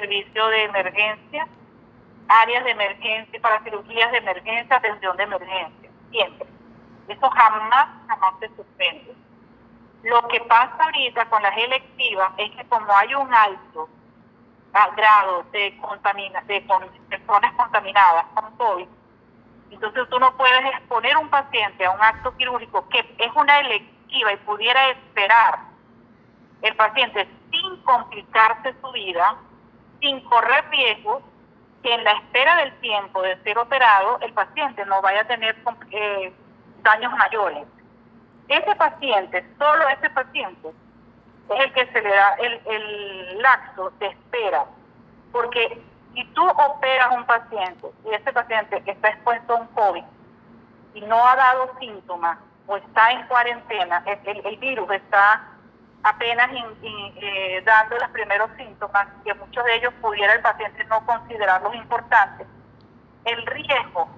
servicio de emergencia, áreas de emergencia, para cirugías de emergencia, atención de emergencia, siempre. Eso jamás, jamás se suspende. Lo que pasa ahorita con las electivas es que como hay un alto grado de, contamina, de personas contaminadas con COVID, entonces tú no puedes exponer un paciente a un acto quirúrgico que es una electiva y pudiera esperar el paciente sin complicarse su vida, sin correr riesgos, que en la espera del tiempo de ser operado el paciente no vaya a tener eh, daños mayores. Ese paciente, solo ese paciente, es el que se le da el, el laxo de espera, porque si tú operas un paciente y ese paciente está expuesto a un COVID y no ha dado síntomas o está en cuarentena, el, virus está apenas eh, dando los primeros síntomas, que muchos de ellos pudiera el paciente no considerarlos importantes, el riesgo